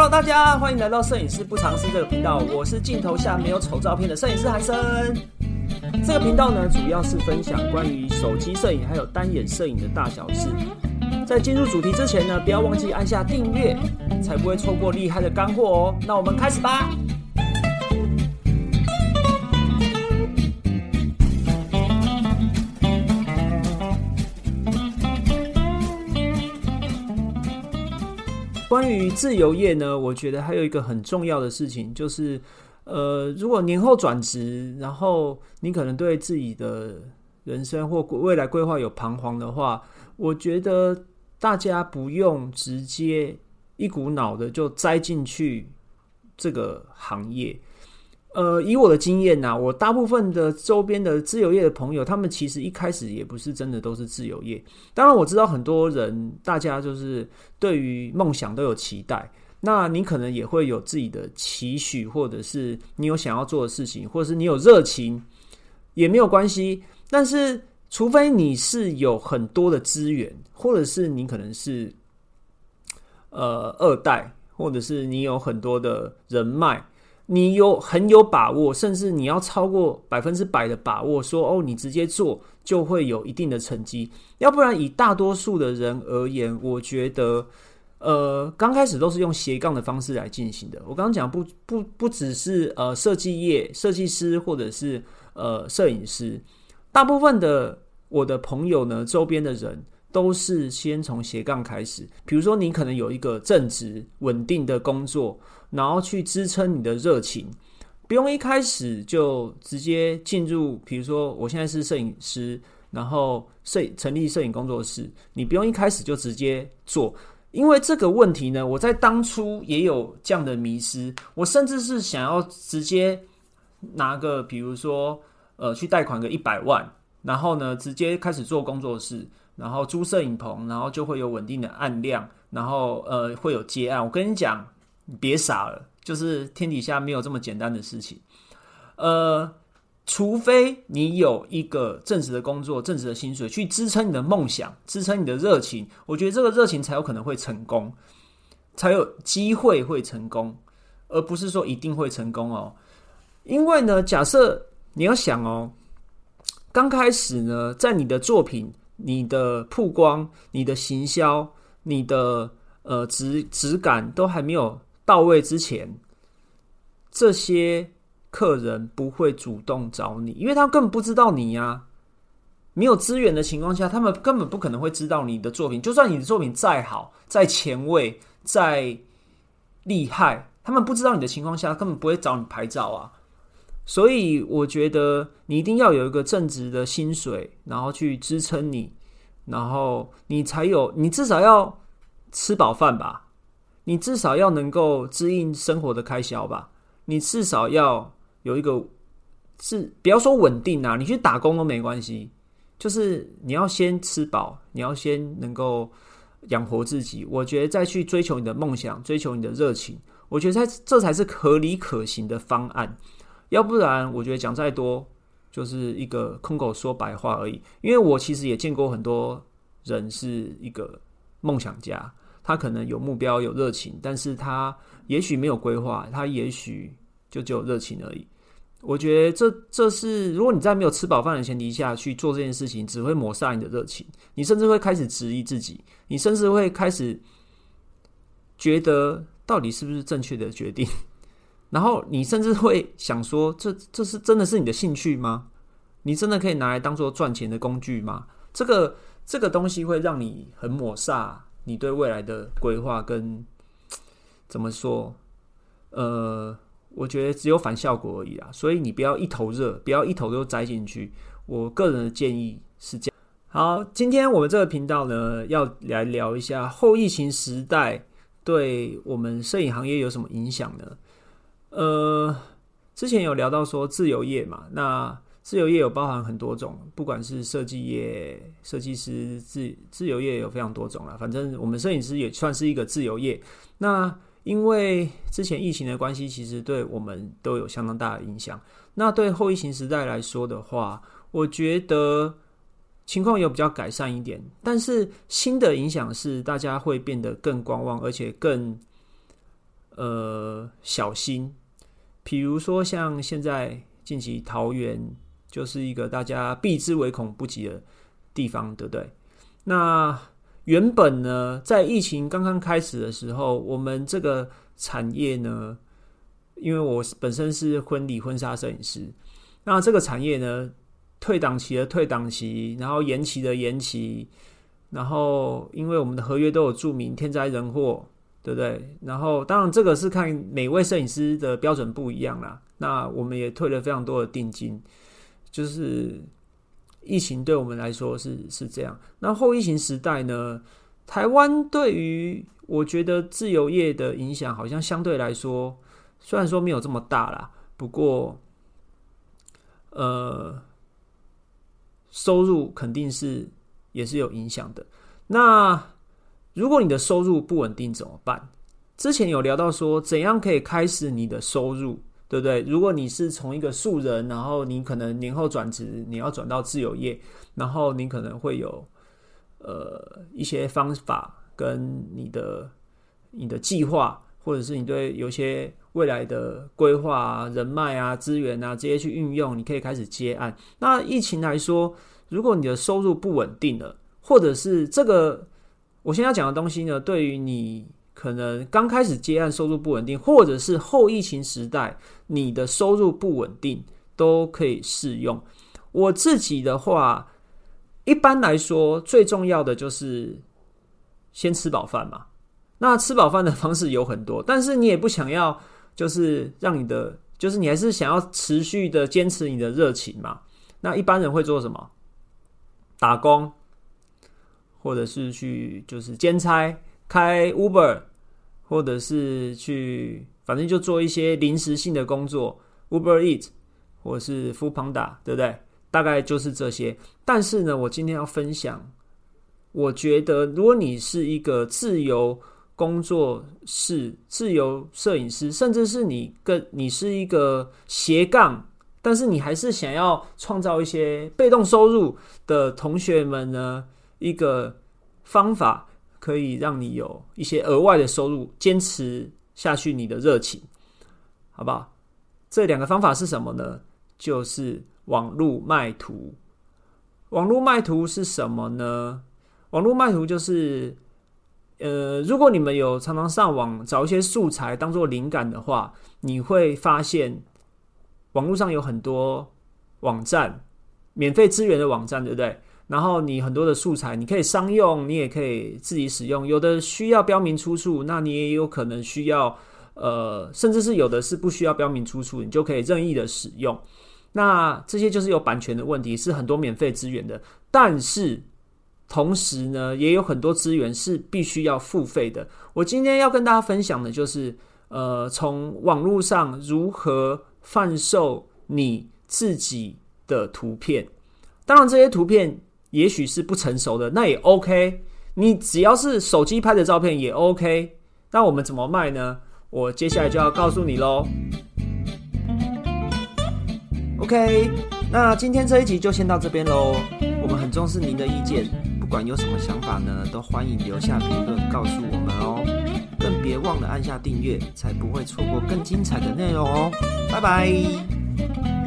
Hello，大家欢迎来到摄影师不尝试这个频道，我是镜头下没有丑照片的摄影师韩森。这个频道呢，主要是分享关于手机摄影还有单眼摄影的大小事。在进入主题之前呢，不要忘记按下订阅，才不会错过厉害的干货哦。那我们开始吧。关于自由业呢，我觉得还有一个很重要的事情，就是呃，如果年后转职，然后你可能对自己的人生或未来规划有彷徨的话，我觉得大家不用直接一股脑的就栽进去这个行业。呃，以我的经验呐，我大部分的周边的自由业的朋友，他们其实一开始也不是真的都是自由业。当然，我知道很多人，大家就是对于梦想都有期待。那你可能也会有自己的期许，或者是你有想要做的事情，或者是你有热情，也没有关系。但是，除非你是有很多的资源，或者是你可能是呃二代，或者是你有很多的人脉。你有很有把握，甚至你要超过百分之百的把握，说哦，你直接做就会有一定的成绩。要不然，以大多数的人而言，我觉得，呃，刚开始都是用斜杠的方式来进行的。我刚刚讲不不不只是呃设计业设计师或者是呃摄影师，大部分的我的朋友呢，周边的人都是先从斜杠开始。比如说，你可能有一个正职稳定的工作。然后去支撑你的热情，不用一开始就直接进入。比如说，我现在是摄影师，然后摄成立摄影工作室，你不用一开始就直接做，因为这个问题呢，我在当初也有这样的迷失。我甚至是想要直接拿个，比如说，呃，去贷款个一百万，然后呢，直接开始做工作室，然后租摄影棚，然后就会有稳定的案量，然后呃，会有接案。我跟你讲。你别傻了，就是天底下没有这么简单的事情。呃，除非你有一个正职的工作、正职的薪水去支撑你的梦想、支撑你的热情，我觉得这个热情才有可能会成功，才有机会会成功，而不是说一定会成功哦。因为呢，假设你要想哦，刚开始呢，在你的作品、你的曝光、你的行销、你的呃质质感都还没有。到位之前，这些客人不会主动找你，因为他根本不知道你呀。没有资源的情况下，他们根本不可能会知道你的作品。就算你的作品再好、再前卫、再厉害，他们不知道你的情况下，根本不会找你拍照啊。所以，我觉得你一定要有一个正直的薪水，然后去支撑你，然后你才有，你至少要吃饱饭吧。你至少要能够支应生活的开销吧，你至少要有一个是不要说稳定啊，你去打工都没关系，就是你要先吃饱，你要先能够养活自己。我觉得再去追求你的梦想，追求你的热情，我觉得这才是合理可行的方案。要不然，我觉得讲再多就是一个空口说白话而已。因为我其实也见过很多人是一个梦想家。他可能有目标、有热情，但是他也许没有规划，他也许就只有热情而已。我觉得这这是，如果你在没有吃饱饭的前提下去做这件事情，只会抹杀你的热情。你甚至会开始质疑自己，你甚至会开始觉得到底是不是正确的决定。然后你甚至会想说，这这是真的是你的兴趣吗？你真的可以拿来当做赚钱的工具吗？这个这个东西会让你很抹煞。你对未来的规划跟怎么说？呃，我觉得只有反效果而已啦。所以你不要一头热，不要一头都栽进去。我个人的建议是这样。好，今天我们这个频道呢，要来聊一下后疫情时代对我们摄影行业有什么影响呢？呃，之前有聊到说自由业嘛，那。自由业有包含很多种，不管是设计业、设计师自自由业有非常多种了。反正我们摄影师也算是一个自由业。那因为之前疫情的关系，其实对我们都有相当大的影响。那对后疫情时代来说的话，我觉得情况有比较改善一点。但是新的影响是，大家会变得更观望，而且更呃小心。比如说像现在近期桃园就是一个大家避之唯恐不及的地方，对不对？那原本呢，在疫情刚刚开始的时候，我们这个产业呢，因为我本身是婚礼婚纱摄影师，那这个产业呢，退档期的退档期，然后延期的延期，然后因为我们的合约都有注明天灾人祸，对不对？然后当然这个是看每位摄影师的标准不一样啦。那我们也退了非常多的定金，就是。疫情对我们来说是是这样。那后疫情时代呢？台湾对于我觉得自由业的影响，好像相对来说，虽然说没有这么大啦，不过，呃，收入肯定是也是有影响的。那如果你的收入不稳定怎么办？之前有聊到说，怎样可以开始你的收入？对不对？如果你是从一个素人，然后你可能年后转职，你要转到自由业，然后你可能会有呃一些方法跟你的你的计划，或者是你对有些未来的规划、人脉啊、资源啊这些去运用，你可以开始接案。那疫情来说，如果你的收入不稳定了，或者是这个我现在讲的东西呢，对于你。可能刚开始接案收入不稳定，或者是后疫情时代你的收入不稳定，都可以适用。我自己的话，一般来说最重要的就是先吃饱饭嘛。那吃饱饭的方式有很多，但是你也不想要，就是让你的，就是你还是想要持续的坚持你的热情嘛。那一般人会做什么？打工，或者是去就是兼差开 Uber。或者是去，反正就做一些临时性的工作，Uber Eat，或者是 Food Panda，对不对？大概就是这些。但是呢，我今天要分享，我觉得如果你是一个自由工作室、自由摄影师，甚至是你跟你是一个斜杠，但是你还是想要创造一些被动收入的同学们呢，一个方法。可以让你有一些额外的收入，坚持下去你的热情，好不好？这两个方法是什么呢？就是网络卖图。网络卖图是什么呢？网络卖图就是，呃，如果你们有常常上网找一些素材当做灵感的话，你会发现网络上有很多网站，免费资源的网站，对不对？然后你很多的素材，你可以商用，你也可以自己使用。有的需要标明出处，那你也有可能需要，呃，甚至是有的是不需要标明出处，你就可以任意的使用。那这些就是有版权的问题，是很多免费资源的。但是同时呢，也有很多资源是必须要付费的。我今天要跟大家分享的就是，呃，从网络上如何贩售你自己的图片。当然，这些图片。也许是不成熟的，那也 OK。你只要是手机拍的照片也 OK。那我们怎么卖呢？我接下来就要告诉你喽。OK，那今天这一集就先到这边喽。我们很重视您的意见，不管有什么想法呢，都欢迎留下评论告诉我们哦。更别忘了按下订阅，才不会错过更精彩的内容哦。拜拜。